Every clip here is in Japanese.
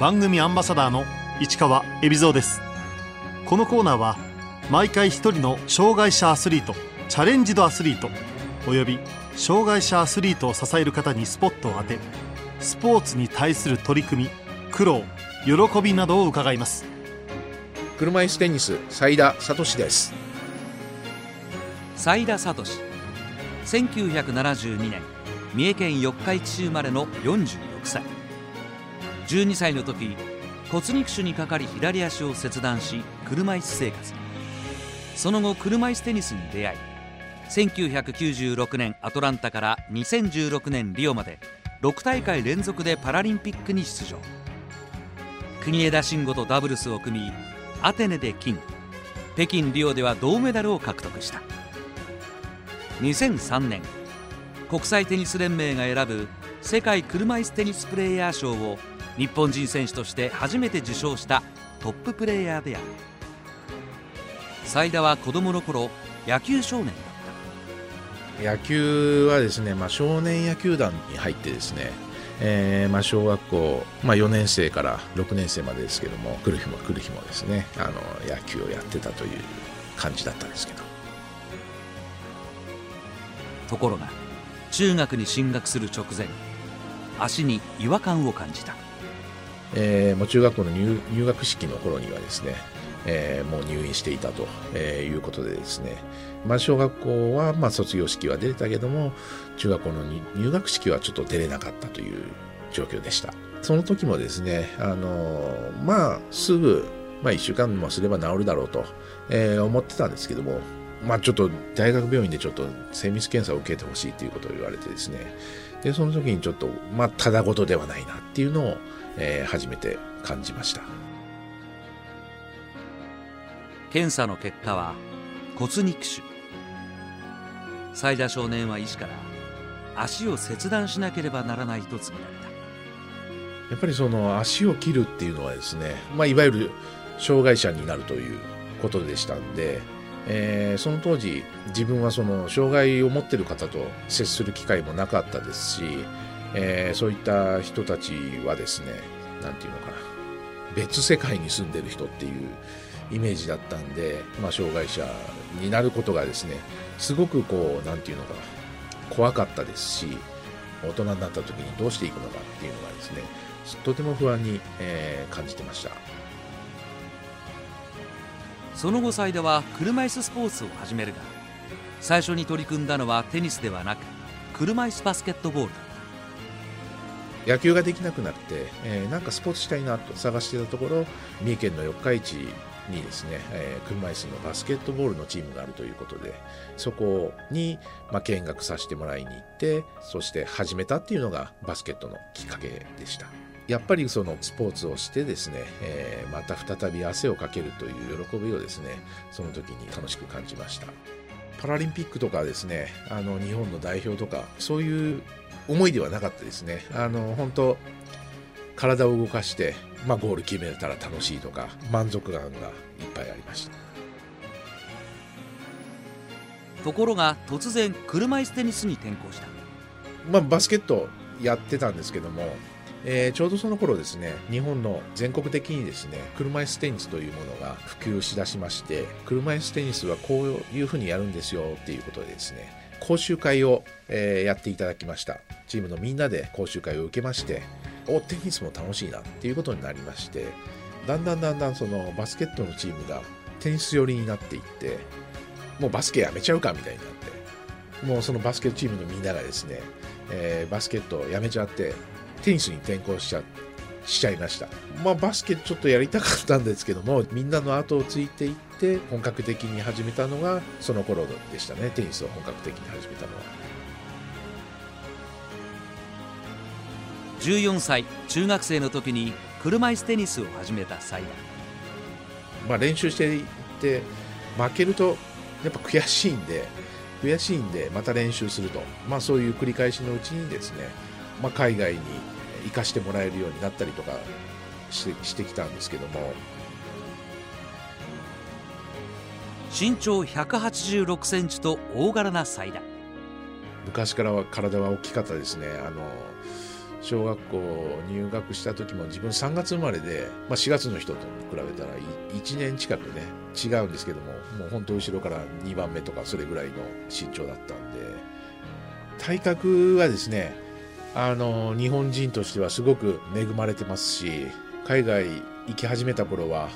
番組アンバサダーの市川恵比蔵です。このコーナーは毎回一人の障害者アスリートチャレンジドアスリートおよび障害者アスリートを支える方にスポットを当てスポーツに対する取り組み苦労喜びなどを伺います。車椅子テニス斉田聡です。斉田聡。1972年三重県四日市市生まれの46歳12歳の時骨肉腫にかかり左足を切断し車椅子生活。その後車椅子テニスに出会い1996年アトランタから2016年リオまで6大会連続でパラリンピックに出場。国枝慎吾とダブルスを組みアテネで金北京リオでは銅メダルを獲得した。2003年国際テニス連盟が選ぶ世界車椅子テニスプレーヤー賞を日本人選手として初めて受賞したトッププレーヤーである。斉田は子供の頃野球少年だっ野球はですね、まあ、少年野球団に入ってですね、えーまあ、小学校、まあ、4年生から6年生までですけども来る日も来る日もですねあの野球をやってたという感じだったんですけど。たところが中学に進学する直前足に違和感を感じた。えーもう中学校の入入学式の頃にはですね、えーもう入院していたと、えーいうことでですね、まあ、小学校はまあ卒業式は出れたけども中学校の入学式はちょっと出れなかったという状況でした。その時もですねあのまあすぐ、まあ、1週間もすれば治るだろうと、えー思ってたんですけどもまあちょっと大学病院でちょっと精密検査を受けてほしいということを言われてですねでその時にちょっとまあただごとではないなっていうのを、えー初めて感じました。検査の結果は骨肉腫。斉田少年は医師から足を切断しなければならないと告げられた。やっぱりその足を切るっていうのはですね、まあ、いわゆる障害者になるということでしたんで、えーその当時自分はその障害を持ってる方と接する機会もなかったですし、えーそういった人たちはですね何て言うのかな別世界に住んでる人っていうイメージだったんで、まあ、障害者になることがですねすごくこう何て言うのかな怖かったですし大人になった時にどうしていくのかっていうのがですねとても不安に、えー感じてました。その後斉田は車椅子スポーツを始めるが最初に取り組んだのはテニスではなく車椅子バスケットボール野球ができなくなって、えーなんかスポーツしたいなと探してたところ三重県の四日市にですね、えー車椅子のバスケットボールのチームがあるということでそこに、まあ、見学させてもらいに行ってそして始めたっていうのがバスケットのきっかけでした。やっぱりそのスポーツをしてですね、えーまた再び汗をかけるという喜びをですねその時に楽しく感じました。パラリンピックとかですねあの日本の代表とかそういう思いではなかったですね。あの本当体を動かして、まあ、ゴール決めたら楽しいとか満足感がいっぱいありました。ところが突然車椅子テニスに転向した。まあ、バスケットやってたんですけども、えーちょうどその頃ですね日本の全国的にですね車椅子テニスというものが普及しだしまして車椅子テニスはこういうふうにやるんですよっていうことでですね講習会を、えーやっていただきました。チームのみんなで講習会を受けましておテニスも楽しいなっていうことになりましてだんだんだんだんそのバスケットのチームがテニス寄りになっていってもうバスケやめちゃうかみたいになってもうそのバスケチームのみんながですね、えーバスケットやめちゃってテニスに転向しちゃしちゃいました。まあバスケちょっとやりたかったんですけどもみんなの後をついていって本格的に始めたのがその頃でしたね。テニスを本格的に始めたのは。14歳中学生の時に車椅子テニスを始めた斉田まあ、練習していって負けるとやっぱ悔しいんで悔しいんでまた練習すると、まあ、そういう繰り返しのうちにですね、まあ、海外に行かしてもらえるようになったりとかしてしてきたんですけども。身長186センチと大柄な斉田昔からは体は大きかったですね。あの小学校入学した時も自分3月生まれで、まあ、4月の人と比べたら1年近くね違うんですけどももう本当後ろから2番目とかそれぐらいの身長だったんで。体格はですねあの日本人としてはすごく恵まれてますし海外行き始めた頃は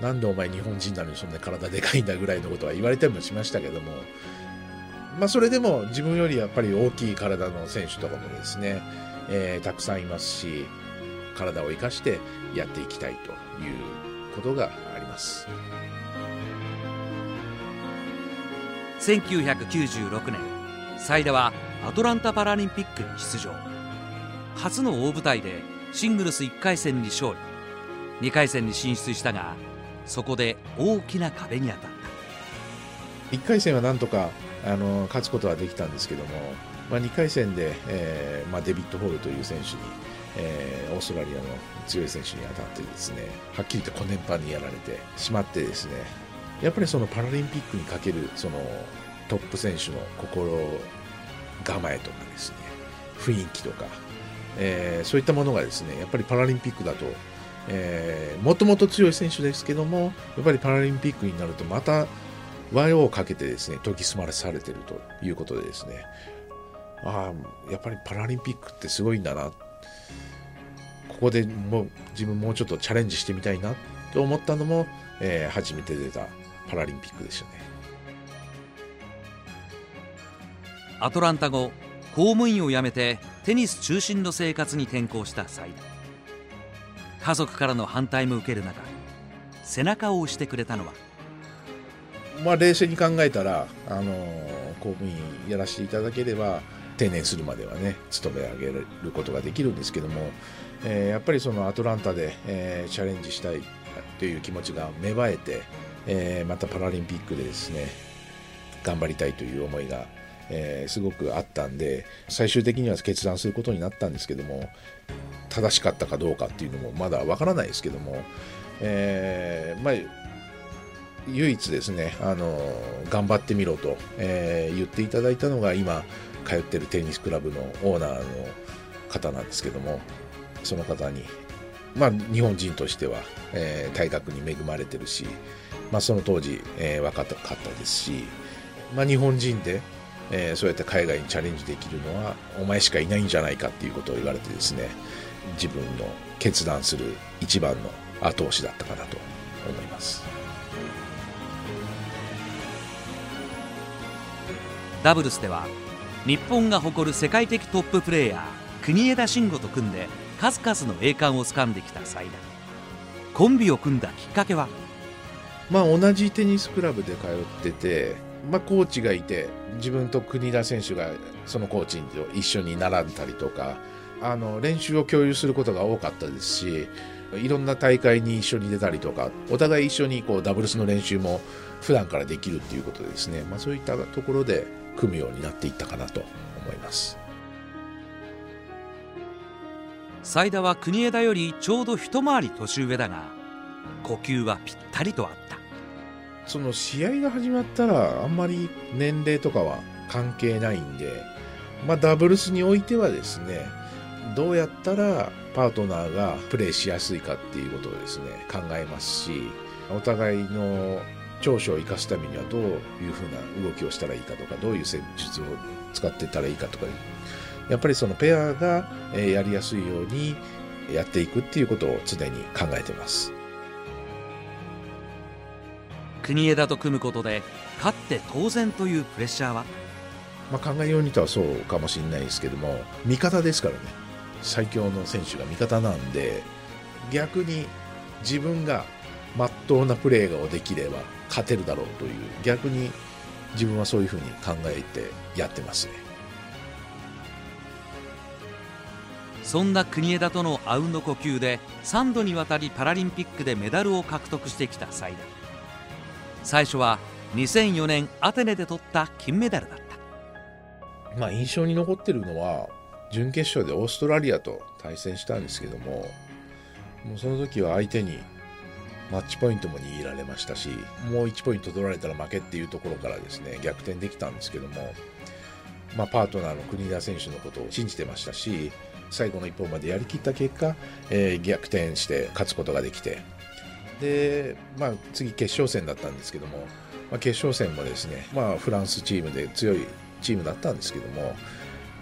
なんでお前日本人なのにそんな体でかいんだぐらいのことは言われたりもしましたけどもまあそれでも自分よりやっぱり大きい体の選手とかもですね、えー、たくさんいますし体を生かしてやっていきたいということがあります。1996年斉田はアトランタパラリンピックに出場。初の大舞台でシングルス1回戦に勝利。2回戦に進出したがそこで大きな壁に当たった。1回戦はなんとかあの勝つことはできたんですけども、まあ、2回戦で、えーまあ、デビッド・ホールという選手に、えー、オーストラリアの強い選手に当たってですねはっきりとコネンパンにやられてしまってですねやっぱりそのパラリンピックにかけるそのトップ選手の心構えとかですね雰囲気とか、えー、そういったものがですねやっぱりパラリンピックだともともと強い選手ですけどもやっぱりパラリンピックになるとまた和洋をかけてですね研ぎ澄まされてるということでですねああやっぱりパラリンピックってすごいんだな。ここでもう自分もうちょっとチャレンジしてみたいなと思ったのも、えー、初めて出たパラリンピックでしたね。アトランタ後公務員を辞めてテニス中心の生活に転向した際家族からの反対も受ける中背中を押してくれたのはまあ冷静に考えたら、あの公務員やらせていただければ定年するまではね勤め上げることができるんですけども、えー、やっぱりそのアトランタで、えー、チャレンジしたいという気持ちが芽生えて、えー、またパラリンピックでですね頑張りたいという思いが、えー、すごくあったんで最終的には決断することになったんですけども正しかったかどうかっていうのもまだわからないですけども、えー、まあ唯一ですねあの頑張ってみろと、えー、言っていただいたのが今通ってるテニスクラブのオーナーの方なんですけどもその方にまあ日本人としては、えー、体格に恵まれてるし、まあ、その当時、えー、若かったですし、まあ、日本人で、えー、そうやって海外にチャレンジできるのはお前しかいないんじゃないかっていうことを言われてですね自分の決断する一番の後押しだったかなと思います。ダブルスでは日本が誇る世界的トッププレーヤー国枝慎吾と組んで数々の栄冠をつかんできた最大コンビを組んだきっかけは？まあ同じテニスクラブで通ってて、まあ、コーチがいて自分と国枝選手がそのコーチと一緒に並んだりとかあの練習を共有することが多かったですしいろんな大会に一緒に出たりとかお互い一緒にこうダブルスの練習も普段からできるっていうことでですね、まあ、そういったところで組むようになっていったかなと思います。斉田は国枝よりちょうど一回り年上だが呼吸はぴったりとあった。その試合が始まったらあんまり年齢とかは関係ないんで、まあ、ダブルスにおいてはですねどうやったらパートナーがプレーしやすいかっていうことをですね考えますしお互いの長所を生かすためにはどういうふうな動きをしたらいいかとかどういう戦術を使ってたらいいかとかやっぱりそのペアがやりやすいようにやっていくっていうことを常に考えてます。国枝と組むことで勝って当然というプレッシャーは、まあ、考えようにとはそうかもしれないですけども味方ですからね。最強の選手が味方なんで逆に自分がまっとうなプレーができれば勝てるだろうという逆に自分はそういうふうに考えてやってますね。そんな国枝とのあうんの呼吸で3度にわたりパラリンピックでメダルを獲得してきたサイダ最初は2004年アテネで取った金メダルだった。まあ印象に残ってるのは準決勝でオーストラリアと対戦したんですけどももうその時は相手にマッチポイントも握られましたしもう1ポイント取られたら負けっていうところからですね逆転できたんですけども、まあ、パートナーの国枝選手のことを信じてましたし最後の一本までやりきった結果、えー、逆転して勝つことができてで、まあ、次決勝戦だったんですけども、まあ、決勝戦もですね、まあ、フランスチームで強いチームだったんですけども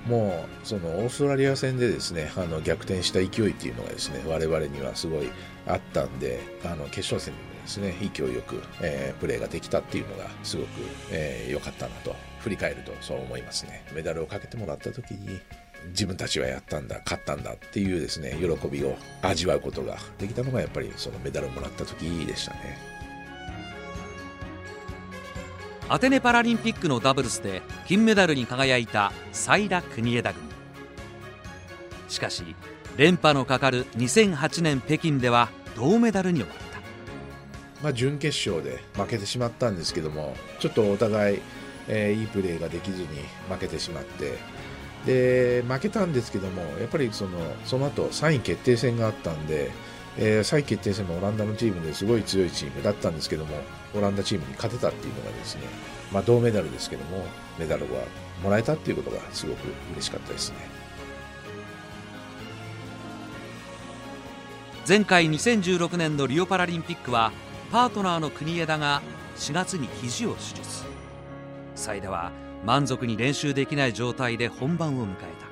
もうそのオーストラリア戦でですねあの逆転した勢いっていうのがですね我々にはすごいあったんであの決勝戦でもですね勢いよく、えー、プレーができたっていうのがすごく良、えー、かったなと振り返るとそう思いますね。メダルをかけてもらった時に自分たちはやったんだ勝ったんだっていうですね喜びを味わうことができたのがやっぱりそのメダルをもらった時でしたね。アテネパラリンピックのダブルスで金メダルに輝いた斉田国枝組しかし連覇のかかる2008年北京では銅メダルに終わった。まあ準決勝で負けてしまったんですけどもちょっとお互い、えー、いいプレーができずに負けてしまってで負けたんですけどもやっぱりそのその後3位決定戦があったんで、えー、3位決定戦もオランダのチームですごい強いチームだったんですけどもオランダチームに勝てたっていうのがですね、まあ、銅メダルですけどもメダルはもらえたっていうことがすごく嬉しかったですね。前回2016年のリオパラリンピックはパートナーの国枝が4月に肘を手術。斉田は満足に練習できない状態で本番を迎えた。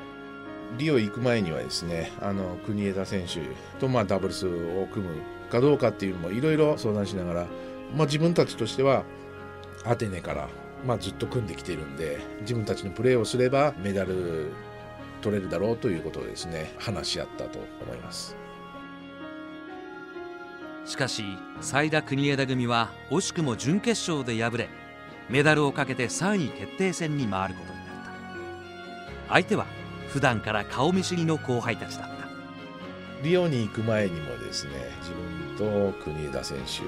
リオ行く前にはですねあの国枝選手とまあダブルスを組むかどうかっていうのもいろいろ相談しながら、まあ、自分たちとしてはアテネから、まあ、ずっと組んできているんで自分たちのプレーをすればメダル取れるだろうということをですね話し合ったと思います。しかし斉田国枝組は惜しくも準決勝で敗れメダルをかけて3位決定戦に回ることになった。相手は普段から顔見知りの後輩たちだった。リオに行く前にもですね自分と国枝選手、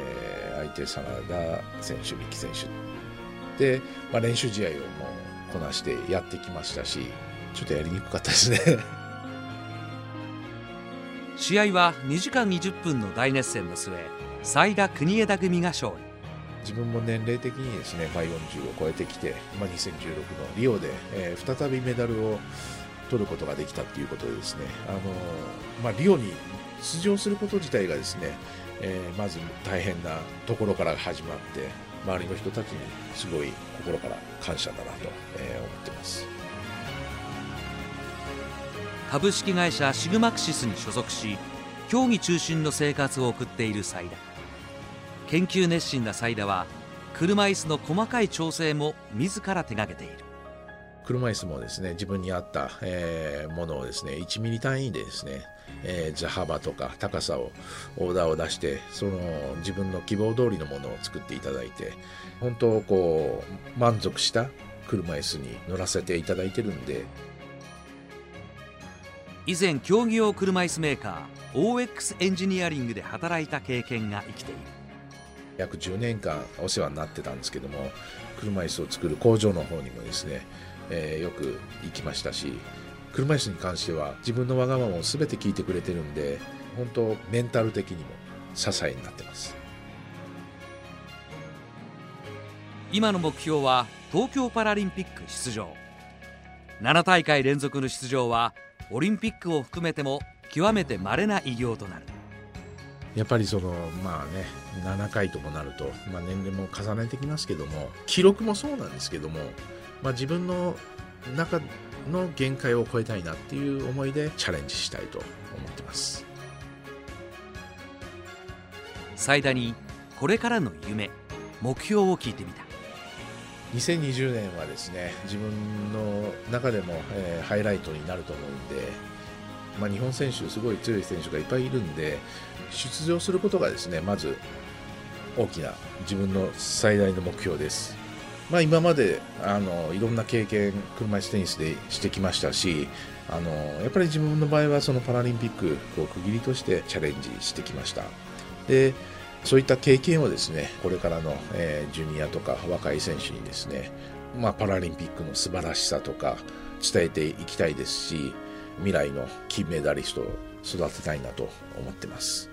えー、相手真田選手三木選手。で、まあ、練習試合をもうこなしてやってきましたしちょっとやりにくかったですね。試合は2時間20分の大熱戦の末斉田国枝組が勝利自分も年齢的にですね、まあ、40を超えてきて、まあ、2016のリオで、えー、再びメダルを取ることができたということでですね、あのまあ、リオに出場すること自体がですね、えー、まず大変なところから始まって周りの人たちにすごい心から感謝だなと、えー、思ってます。株式会社シグマクシスに所属し競技中心の生活を送っている斉田研究熱心なサイダは車椅子の細かい調整も自ら手がけている。車椅子もですね自分に合った、えー、ものをですね1ミリ単位でですね、えー、座幅とか高さをオーダーを出してその自分の希望通りのものを作っていただいて本当こう満足した車椅子に乗らせていただいてるんで。以前競技用車椅子メーカー OX エンジニアリングで働いた経験が生きている約10年間お世話になってたんですけども車椅子を作る工場の方にもですね、えー、よく行きましたし車椅子に関しては自分のわがままを全て聞いてくれてるんで本当メンタル的にも支えになってます。今の目標は東京パラリンピック出場。7大会連続の出場はオリンピックを含めても極めて稀な偉業となる。やっぱりそのまあね7回ともなると、まあ、年齢も重ねてきますけども記録もそうなんですけども、まあ、自分の中の限界を超えたいなっていう思いでチャレンジしたいと思ってます。最大にこれからの夢目標を聞いてみた。2020年はですね自分の中でも、えー、ハイライトになると思うんでまあ、日本選手すごい強い選手がいっぱいいるんで出場することがですねまず大きな自分の最大の目標です。まあ、今まであのいろんな経験車椅子テニスでしてきましたしあのやっぱり自分の場合はそのパラリンピックを区切りとしてチャレンジしてきましたでそういった経験をですねこれからの、えー、ジュニアとか若い選手にですね、まあ、パラリンピックの素晴らしさとか伝えていきたいですし未来の金メダリストを育てたいなと思ってます。